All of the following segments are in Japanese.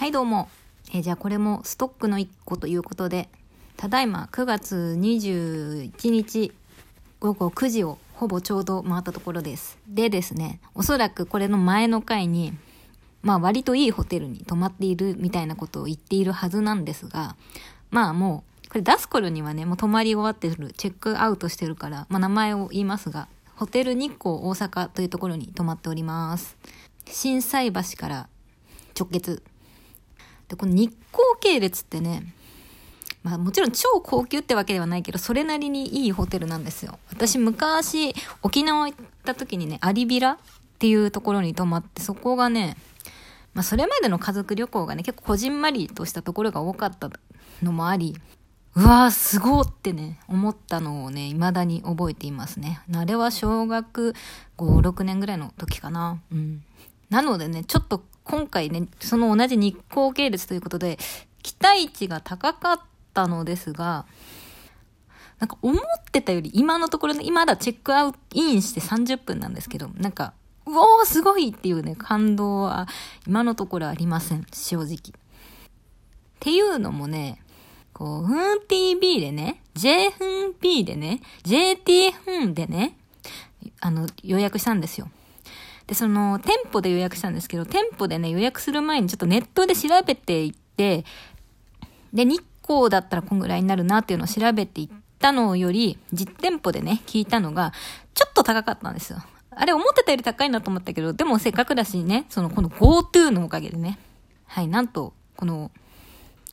はいどうも。えじゃあこれもストックの1個ということで、ただいま9月21日午後9時をほぼちょうど回ったところです。でですね、おそらくこれの前の回に、まあ割といいホテルに泊まっているみたいなことを言っているはずなんですが、まあもう、これ出す頃にはね、もう泊まり終わってる、チェックアウトしてるから、まあ名前を言いますが、ホテル日光大阪というところに泊まっております。心斎橋から直結。で、この日光系列ってね、まあもちろん超高級ってわけではないけど、それなりにいいホテルなんですよ。私昔、沖縄行った時にね、アリビラっていうところに泊まって、そこがね、まあそれまでの家族旅行がね、結構こじんまりとしたところが多かったのもあり、うわーすごーってね、思ったのをね、未だに覚えていますね。あれは小学5、6年ぐらいの時かな。うん。なのでね、ちょっと今回ね、その同じ日光系列ということで、期待値が高かったのですが、なんか思ってたより今のところね、今だチェックアウトインして30分なんですけど、なんか、うおーすごいっていうね、感動は今のところありません、正直。っていうのもね、こう、ふん TV でね、J ふん P でね、JT ふんでね、あの、予約したんですよ。で、その、店舗で予約したんですけど、店舗でね、予約する前にちょっとネットで調べていって、で、日光だったらこんぐらいになるなっていうのを調べていったのより、実店舗でね、聞いたのが、ちょっと高かったんですよ。あれ思ってたより高いなと思ったけど、でもせっかくだしね、その、この GoTo のおかげでね、はい、なんと、この、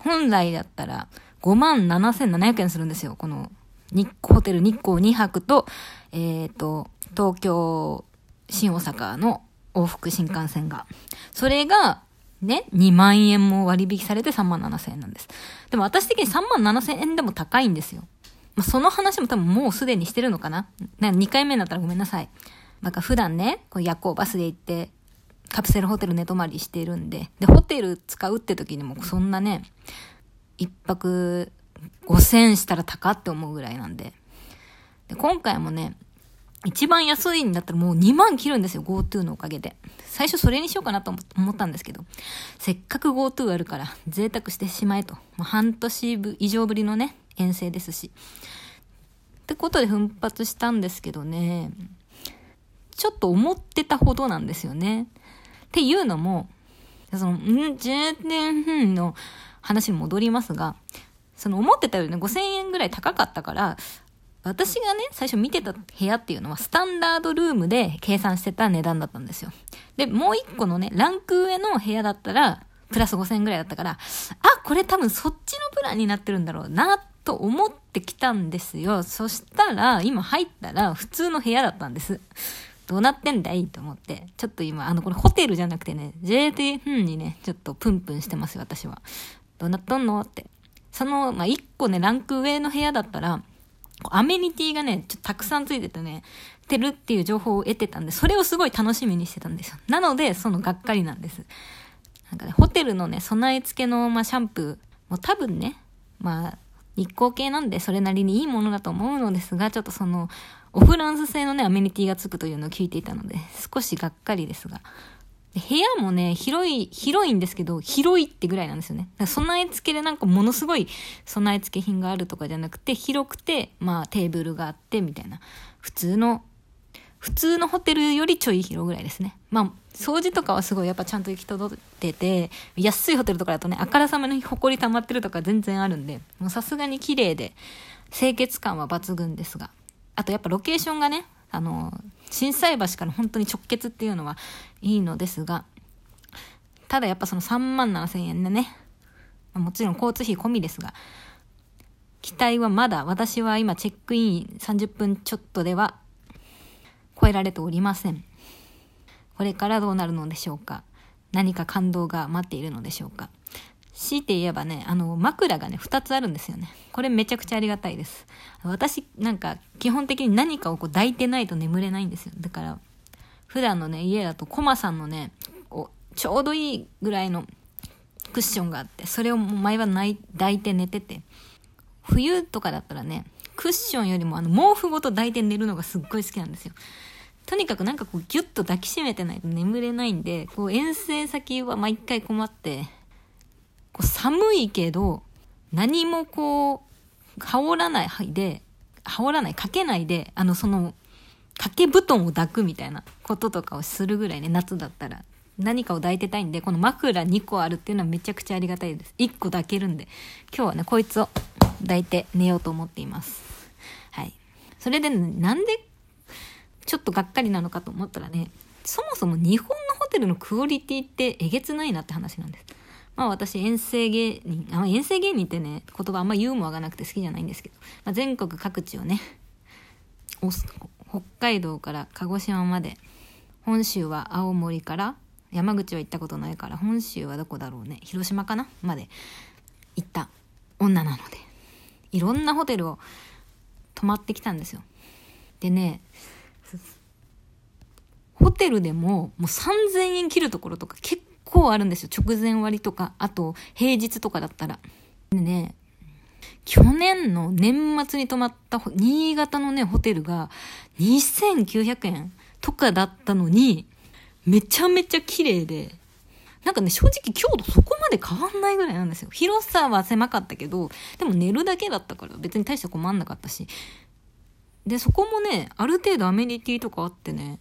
本来だったら5万7700円するんですよ。この、日ホテル日光2泊と、えっ、と、東京、新大阪の往復新幹線が。それが、ね、2万円も割引されて3万7千円なんです。でも私的に3万7千円でも高いんですよ。まあ、その話も多分もうすでにしてるのかなな ?2 回目になったらごめんなさい。なんか普段ね、こう夜行バスで行って、カプセルホテル寝泊まりしてるんで、で、ホテル使うって時にもそんなね、一泊5000したら高って思うぐらいなんで。で、今回もね、一番安いんだったらもう2万切るんですよ、GoTo のおかげで。最初それにしようかなと思ったんですけど、せっかく GoTo あるから贅沢してしまえと。もう半年以上ぶりのね、遠征ですし。ってことで奮発したんですけどね、ちょっと思ってたほどなんですよね。っていうのも、その、ん ?10 年の話に戻りますが、その思ってたよりね、5000円ぐらい高かったから、私がね、最初見てた部屋っていうのは、スタンダードルームで計算してた値段だったんですよ。で、もう一個のね、ランク上の部屋だったら、プラス5000円ぐらいだったから、あ、これ多分そっちのプランになってるんだろうな、と思ってきたんですよ。そしたら、今入ったら、普通の部屋だったんです。どうなってんだいと思って。ちょっと今、あの、これホテルじゃなくてね、JT ふんにね、ちょっとプンプンしてますよ、私は。どうなっとんのって。その、まあ、一個ね、ランク上の部屋だったら、アメニティがね、ちょっとたくさんついててね、てるっていう情報を得てたんで、それをすごい楽しみにしてたんですよ。なので、そのがっかりなんです。なんかね、ホテルのね、備え付けの、まあ、シャンプーも多分ね、まあ、日光系なんでそれなりにいいものだと思うのですが、ちょっとその、オフランス製のね、アメニティがつくというのを聞いていたので、少しがっかりですが。部屋もね、広い、広いんですけど、広いってぐらいなんですよね。備え付けでなんかものすごい備え付け品があるとかじゃなくて、広くて、まあテーブルがあって、みたいな。普通の、普通のホテルよりちょい広ぐらいですね。まあ、掃除とかはすごいやっぱちゃんと行き届いてて、安いホテルとかだとね、あからさまに埃溜まってるとか全然あるんで、もうさすがに綺麗で、清潔感は抜群ですが。あとやっぱロケーションがね、あの、震災橋から本当に直結っていうのはいいのですが、ただやっぱその3万7千円でね、もちろん交通費込みですが、期待はまだ、私は今チェックイン30分ちょっとでは超えられておりません。これからどうなるのでしょうか。何か感動が待っているのでしょうか。強いて言えばね、あの、枕がね、2つあるんですよね。これめちゃくちゃありがたいです。私、なんか、基本的に何かをこう抱いてないと眠れないんですよ。だから、普段のね、家だとコマさんのね、ちょうどいいぐらいのクッションがあって、それを毎晩抱いて寝てて、冬とかだったらね、クッションよりもあの毛布ごと抱いて寝るのがすっごい好きなんですよ。とにかくなんかこうギュッと抱きしめてないと眠れないんで、こう遠征先は毎回困って、こう寒いけど、何もこう、羽織らないで、羽織らない、かけないで、あの、その、掛け布団を抱くみたいなこととかをするぐらいね、夏だったら。何かを抱いてたいんで、この枕2個あるっていうのはめちゃくちゃありがたいです。1個抱けるんで。今日はね、こいつを抱いて寝ようと思っています。はい。それで、ね、なんで、ちょっとがっかりなのかと思ったらね、そもそも日本のホテルのクオリティってえげつないなって話なんです。まあ私遠征芸人、あ遠征芸人ってね、言葉あんまユーモアがなくて好きじゃないんですけど、まあ、全国各地をね、北海道から鹿児島まで、本州は青森から山口は行ったことないから本州はどこだろうね広島かなまで行った女なのでいろんなホテルを泊まってきたんですよ。でねホテルでももう3000円切るところとか結構あるんですよ直前割とかあと平日とかだったらでね去年の年末に泊まった新潟のねホテルが2900円とかだったのにめちゃめちゃ綺麗で、なんかね、正直強度そこまで変わんないぐらいなんですよ。広さは狭かったけど、でも寝るだけだったから別に大して困んなかったし。で、そこもね、ある程度アメニティとかあってね、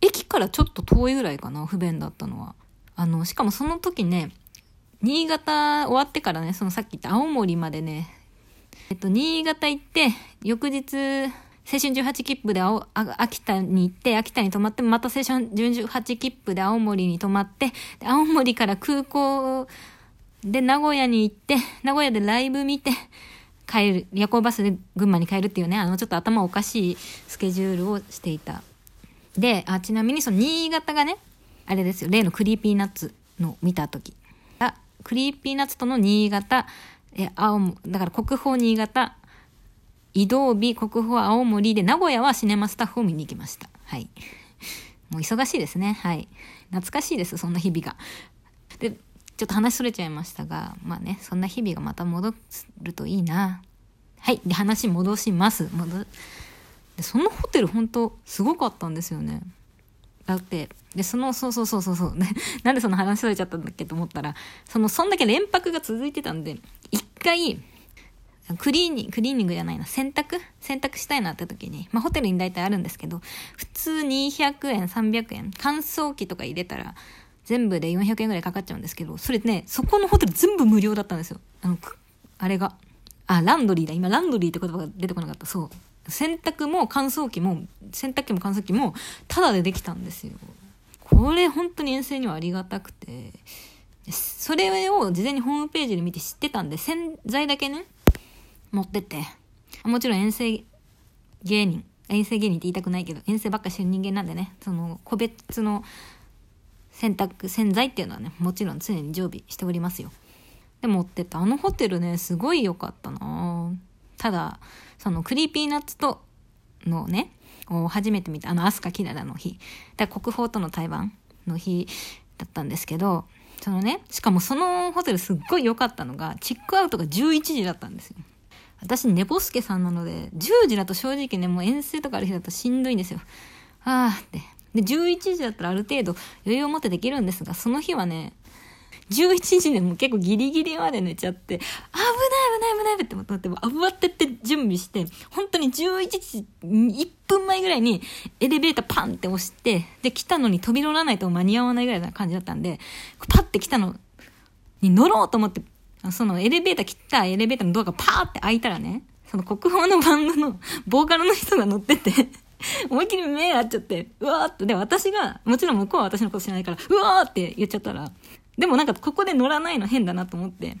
駅からちょっと遠いぐらいかな、不便だったのは。あの、しかもその時ね、新潟終わってからね、そのさっき言った青森までね、えっと、新潟行って、翌日、青春18切符で青秋田に行って、秋田に泊まって、また青春18切符で青森に泊まって、青森から空港で名古屋に行って、名古屋でライブ見て、帰る、夜行バスで群馬に帰るっていうね、あのちょっと頭おかしいスケジュールをしていた。で、あ、ちなみにその新潟がね、あれですよ、例の Creepy Nuts の見た時。あ、 Creepy Nuts との新潟、え、青、だから国宝新潟、移動日、国宝青森で、名古屋は cinema staff を見に行きました。はい。もう忙しいですね。はい。懐かしいです、そんな日々が。で、ちょっと話それちゃいましたが、まあね、そんな日々がまた戻るといいな。はい。で、話戻します。戻で、そのホテル本当すごかったんですよね。だって、で、その、そうそうそうそうそう、ね、なんでその話されちゃったんだっけと思ったら、その、そんだけ連泊が続いてたんで、一回、クリーニング、クリーニングじゃないな、洗濯洗濯したいなって時に、まあホテルに大体あるんですけど、普通200円、300円、乾燥機とか入れたら、全部で400円ぐらいかかっちゃうんですけど、それね、そこのホテル全部無料だったんですよ。あの、あれが。あ、ランドリーだ。今、ランドリーって言葉が出てこなかった。そう。洗濯も乾燥機も、洗濯機も乾燥機も、タダでできたんですよ。これ本当に遠征にはありがたくて、それを事前にホームページで見て知ってたんで、洗剤だけね、持ってって、もちろん遠征芸人、遠征芸人って言いたくないけど、遠征ばっかしてる人間なんでね、その個別の洗濯、洗剤っていうのはね、もちろん常に常備しておりますよ。で、持ってった。あのホテルね、すごい良かったなただ、そのクリーピーナッツとのね、を初めて見た、あの、アスカキララの日。だ国宝との対バンの日だったんですけど、そのね、しかもそのホテルすっごい良かったのが、チェックアウトが11時だったんですよ。私、寝ぼすけさんなので、10時だと正直ね、もう遠征とかある日だとしんどいんですよ。あーって。で、11時だったらある程度余裕を持ってできるんですが、その日はね、11時でも結構ギリギリまで寝ちゃって、危ない危ない危ないって思って、慌てて準備して、本当に11時1分前ぐらいにエレベーターパンって押して、で、来たのに飛び乗らないと間に合わないぐらいな感じだったんで、パッて来たのに乗ろうと思ってそのエレベーター切ったエレベーターのドアがパーって開いたらね、その国宝のバンドのボーカルの人が乗ってて思いっきり目合っちゃって、うわーって、で、私が、もちろん向こうは私のこと知らないから、うわーって言っちゃったら、でもなんかここで乗らないの変だなと思って、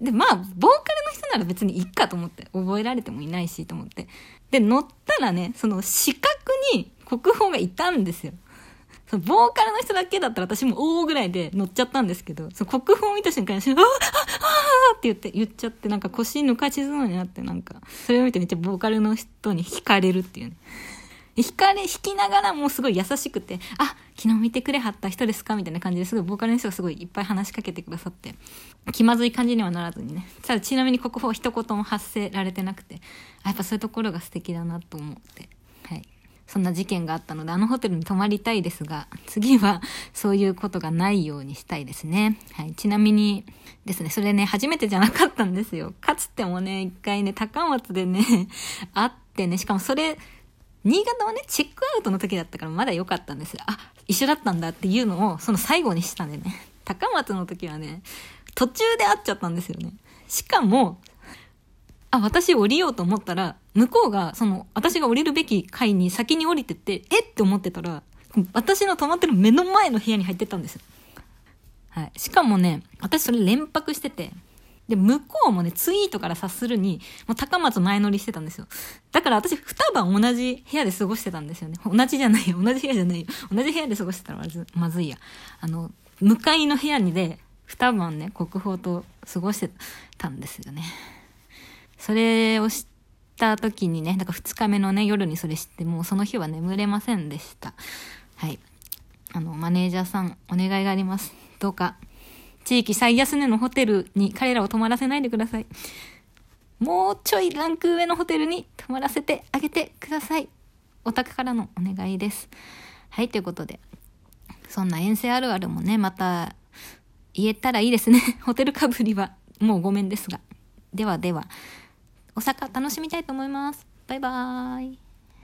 で、まあ、ボーカルの人なら別にいっかと思って、覚えられてもいないしと思って。で、乗ったらね、その四角に国宝がいたんですよ。そのボーカルの人だけだったら私も大ぐらいで乗っちゃったんですけど、その国宝を見た瞬間に、ああああって言って、言っちゃって、なんか腰抜かしそうになって、なんか、それを見てめっちゃボーカルの人に惹かれるっていうね。惹かれ、弾きながらもすごい優しくて、あ、昨日見てくれはった人ですかみたいな感じですごいボーカルの人がすごいいっぱい話しかけてくださって、気まずい感じにはならずにね。ただちなみに国宝一言も発せられてなくて、あ、やっぱそういうところが素敵だなと思って。はいそんな事件があったので、あのホテルに泊まりたいですが、次はそういうことがないようにしたいですね。はい。ちなみに、ですね。それね、初めてじゃなかったんですよ。かつてもね、一回ね、高松でね、会ってね、しかもそれ、新潟はね、チェックアウトの時だったからまだ良かったんですよ。あ、一緒だったんだっていうのを、その最後にしたんでね。高松の時はね、途中で会っちゃったんですよね。しかも、あ、私降りようと思ったら、向こうが、その、私が降りるべき階に先に降りてって、えって思ってたら、私の泊まってる目の前の部屋に入ってったんです。はい。しかもね、私それ連泊してて、で、向こうもね、ツイートから察するに、もう高松前乗りしてたんですよ。だから私、二晩同じ部屋で過ごしてたんですよね。同じじゃないよ。同じ部屋じゃないよ。同じ部屋で過ごしてたらまずまずいや。あの、向かいの部屋にで、二晩ね、国宝と過ごしてたんですよね。それをした時にね、だから2日目のね、夜にそれ知って、もうその日は眠れませんでした。はい。あの、マネージャーさん、お願いがあります。どうか、地域最安値のホテルに彼らを泊まらせないでください。もうちょいランク上のホテルに泊まらせてあげてください。お宅からのお願いです。はい、ということで、そんな遠征あるあるもね、また言えたらいいですね。ホテルかぶりはもうごめんですが。ではでは。お坂楽しみたいと思います。バイバーイ。